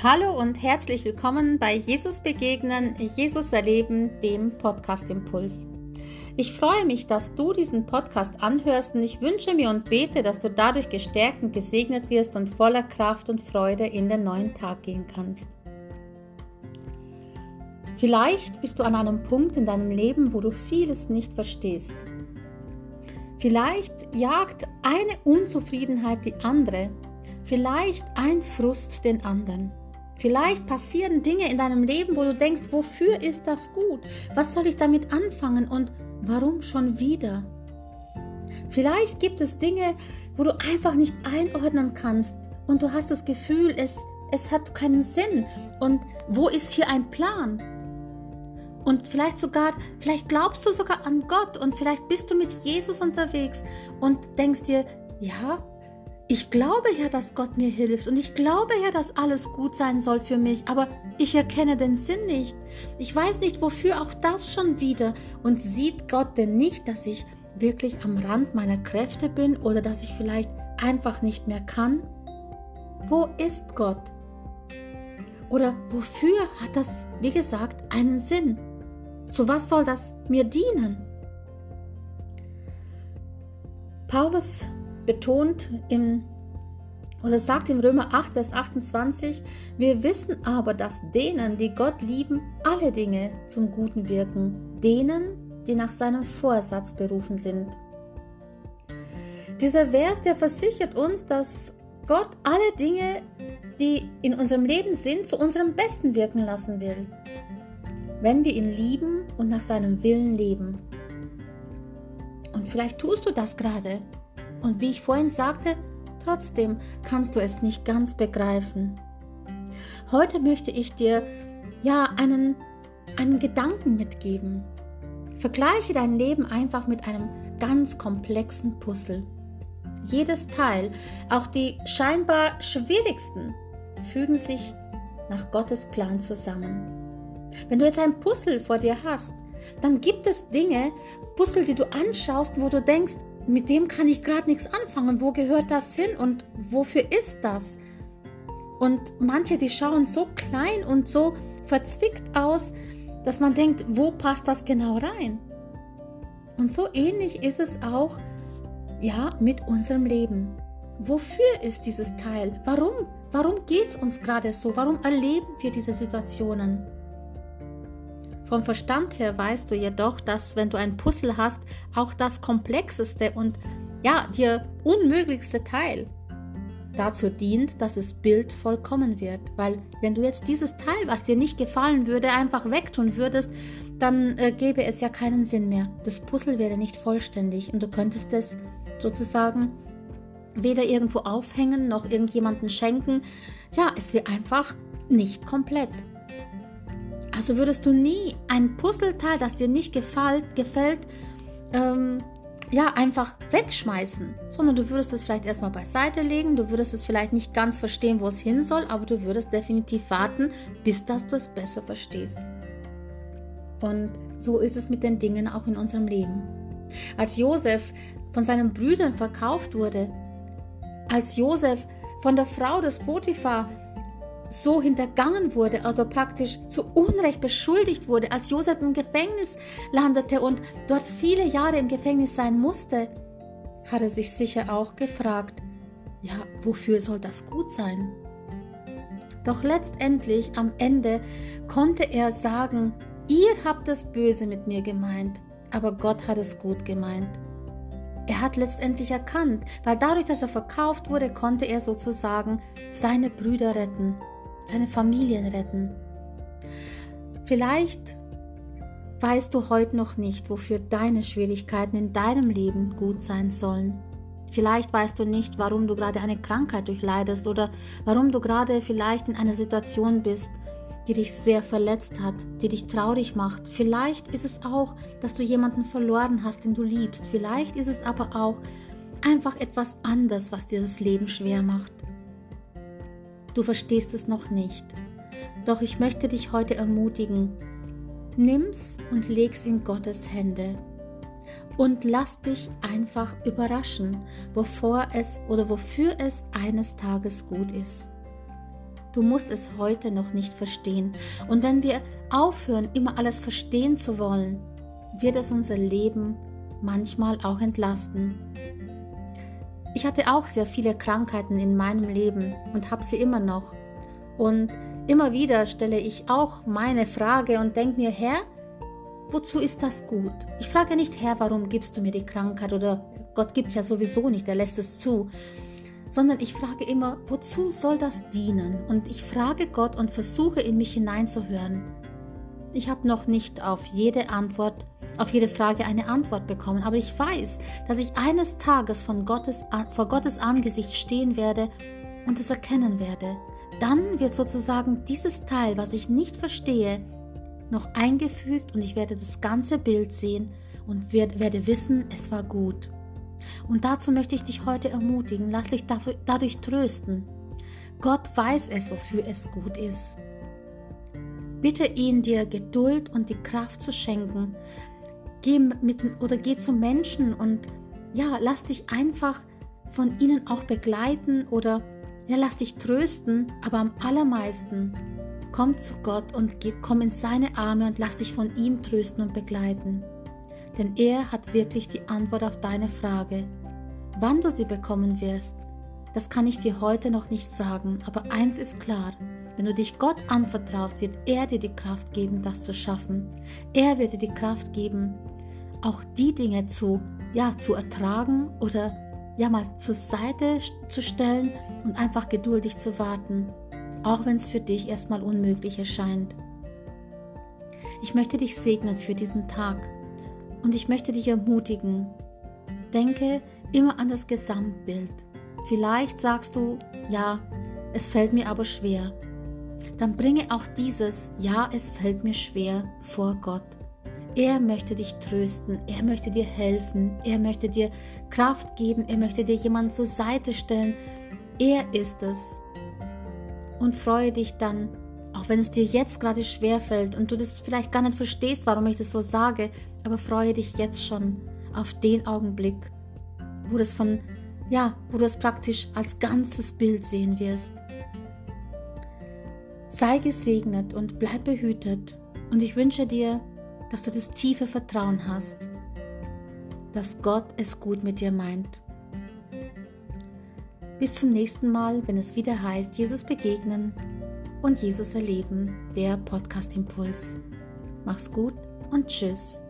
Hallo und herzlich willkommen bei Jesus Begegnen, Jesus Erleben, dem Podcast Impuls. Ich freue mich, dass du diesen Podcast anhörst und ich wünsche mir und bete, dass du dadurch gestärkt und gesegnet wirst und voller Kraft und Freude in den neuen Tag gehen kannst. Vielleicht bist du an einem Punkt in deinem Leben, wo du vieles nicht verstehst. Vielleicht jagt eine Unzufriedenheit die andere, vielleicht ein Frust den anderen. Vielleicht passieren Dinge in deinem Leben, wo du denkst, wofür ist das gut? Was soll ich damit anfangen und warum schon wieder? Vielleicht gibt es Dinge, wo du einfach nicht einordnen kannst und du hast das Gefühl, es, es hat keinen Sinn und wo ist hier ein Plan? Und vielleicht sogar, vielleicht glaubst du sogar an Gott und vielleicht bist du mit Jesus unterwegs und denkst dir, ja, ich glaube ja, dass Gott mir hilft und ich glaube ja, dass alles gut sein soll für mich, aber ich erkenne den Sinn nicht. Ich weiß nicht, wofür auch das schon wieder. Und sieht Gott denn nicht, dass ich wirklich am Rand meiner Kräfte bin oder dass ich vielleicht einfach nicht mehr kann? Wo ist Gott? Oder wofür hat das, wie gesagt, einen Sinn? Zu was soll das mir dienen? Paulus betont im oder sagt in Römer 8, Vers 28, wir wissen aber, dass denen, die Gott lieben, alle Dinge zum Guten wirken, denen, die nach seinem Vorsatz berufen sind. Dieser Vers, der versichert uns, dass Gott alle Dinge, die in unserem Leben sind, zu unserem Besten wirken lassen will, wenn wir ihn lieben und nach seinem Willen leben. Und vielleicht tust du das gerade und wie ich vorhin sagte, trotzdem kannst du es nicht ganz begreifen. Heute möchte ich dir ja einen, einen Gedanken mitgeben. Vergleiche dein Leben einfach mit einem ganz komplexen Puzzle. Jedes Teil, auch die scheinbar schwierigsten, fügen sich nach Gottes Plan zusammen. Wenn du jetzt ein Puzzle vor dir hast, dann gibt es Dinge, Puzzle, die du anschaust, wo du denkst, mit dem kann ich gerade nichts anfangen. Wo gehört das hin und wofür ist das? Und manche, die schauen so klein und so verzwickt aus, dass man denkt, wo passt das genau rein? Und so ähnlich ist es auch ja mit unserem Leben. Wofür ist dieses Teil? Warum? Warum geht es uns gerade so? Warum erleben wir diese Situationen? Vom Verstand her weißt du jedoch, dass wenn du ein Puzzle hast, auch das komplexeste und ja, dir unmöglichste Teil dazu dient, dass das Bild vollkommen wird. Weil wenn du jetzt dieses Teil, was dir nicht gefallen würde, einfach wegtun würdest, dann äh, gäbe es ja keinen Sinn mehr. Das Puzzle wäre nicht vollständig und du könntest es sozusagen weder irgendwo aufhängen noch irgendjemanden schenken. Ja, es wäre einfach nicht komplett. Also würdest du nie ein Puzzleteil, das dir nicht gefällt, gefällt ähm, ja, einfach wegschmeißen, sondern du würdest es vielleicht erstmal beiseite legen, du würdest es vielleicht nicht ganz verstehen, wo es hin soll, aber du würdest definitiv warten, bis dass du es besser verstehst. Und so ist es mit den Dingen auch in unserem Leben. Als Josef von seinen Brüdern verkauft wurde, als Josef von der Frau des Potiphar so hintergangen wurde oder praktisch zu Unrecht beschuldigt wurde, als Josef im Gefängnis landete und dort viele Jahre im Gefängnis sein musste, hat er sich sicher auch gefragt, ja, wofür soll das gut sein? Doch letztendlich am Ende konnte er sagen, ihr habt das Böse mit mir gemeint, aber Gott hat es gut gemeint. Er hat letztendlich erkannt, weil dadurch, dass er verkauft wurde, konnte er sozusagen seine Brüder retten seine Familien retten. Vielleicht weißt du heute noch nicht, wofür deine Schwierigkeiten in deinem Leben gut sein sollen. Vielleicht weißt du nicht, warum du gerade eine Krankheit durchleidest oder warum du gerade vielleicht in einer Situation bist, die dich sehr verletzt hat, die dich traurig macht. Vielleicht ist es auch, dass du jemanden verloren hast, den du liebst. Vielleicht ist es aber auch einfach etwas anderes, was dir das Leben schwer macht. Du verstehst es noch nicht. Doch ich möchte dich heute ermutigen. Nimm's und leg's in Gottes Hände. Und lass dich einfach überraschen, wovor es oder wofür es eines Tages gut ist. Du musst es heute noch nicht verstehen. Und wenn wir aufhören, immer alles verstehen zu wollen, wird es unser Leben manchmal auch entlasten. Ich hatte auch sehr viele Krankheiten in meinem Leben und habe sie immer noch. Und immer wieder stelle ich auch meine Frage und denke mir, Herr, wozu ist das gut? Ich frage nicht, Herr, warum gibst du mir die Krankheit oder Gott gibt ja sowieso nicht, er lässt es zu, sondern ich frage immer, wozu soll das dienen? Und ich frage Gott und versuche in mich hineinzuhören. Ich habe noch nicht auf jede Antwort, auf jede Frage eine Antwort bekommen, aber ich weiß, dass ich eines Tages von Gottes, vor Gottes Angesicht stehen werde und es erkennen werde. Dann wird sozusagen dieses Teil, was ich nicht verstehe, noch eingefügt und ich werde das ganze Bild sehen und werde wissen, es war gut. Und dazu möchte ich dich heute ermutigen, lass dich dadurch trösten. Gott weiß es, wofür es gut ist. Bitte ihn, dir Geduld und die Kraft zu schenken. Geh mit oder geh zu Menschen und ja, lass dich einfach von ihnen auch begleiten oder ja, lass dich trösten, aber am allermeisten komm zu Gott und gib, komm in seine Arme und lass dich von ihm trösten und begleiten. Denn er hat wirklich die Antwort auf deine Frage. Wann du sie bekommen wirst, das kann ich dir heute noch nicht sagen, aber eins ist klar, wenn du dich Gott anvertraust, wird er dir die Kraft geben, das zu schaffen. Er wird dir die Kraft geben, auch die Dinge zu, ja, zu ertragen oder ja mal zur Seite zu stellen und einfach geduldig zu warten, auch wenn es für dich erstmal unmöglich erscheint. Ich möchte dich segnen für diesen Tag und ich möchte dich ermutigen. Denke immer an das Gesamtbild. Vielleicht sagst du, ja, es fällt mir aber schwer. Dann bringe auch dieses, ja, es fällt mir schwer vor Gott. Er möchte dich trösten, er möchte dir helfen, er möchte dir Kraft geben, er möchte dir jemanden zur Seite stellen. Er ist es. Und freue dich dann, auch wenn es dir jetzt gerade schwer fällt und du das vielleicht gar nicht verstehst, warum ich das so sage, aber freue dich jetzt schon auf den Augenblick, wo das von ja, wo du es praktisch als ganzes Bild sehen wirst. Sei gesegnet und bleib behütet und ich wünsche dir, dass du das tiefe Vertrauen hast, dass Gott es gut mit dir meint. Bis zum nächsten Mal, wenn es wieder heißt, Jesus begegnen und Jesus erleben, der Podcast Impuls. Mach's gut und tschüss.